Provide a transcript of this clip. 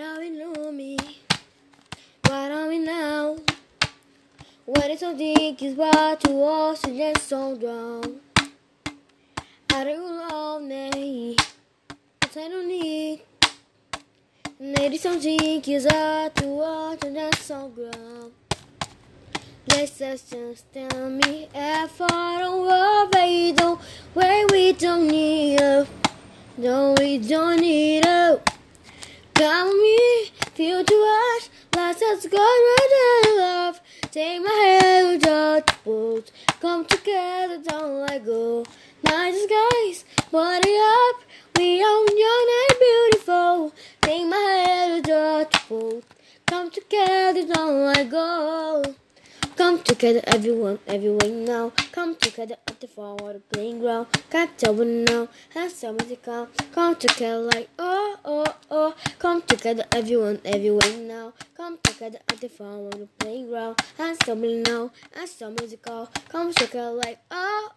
don't we know me? Why don't we know? What is deep, is what to are, so just so drown. I don't love me, but I don't need. Maybe deep, is what to are, so just so drown. Let's just tell me if I don't love you, don't wait, we don't need. No, we don't need. A Feel to us. Let's go right in love. Take my hand, touch both. Come together, don't let go. Night skies, body up. We are young and beautiful. Take my hand, touch both. Come together, don't let go. Come together, everyone, everyone now. Come together at the forward playing ground. Can't tell me now, have some music come. Come together like oh oh. Come together, everyone, everyone now. Come together at the forward playing ground. And some now, and some music come. Come together like oh.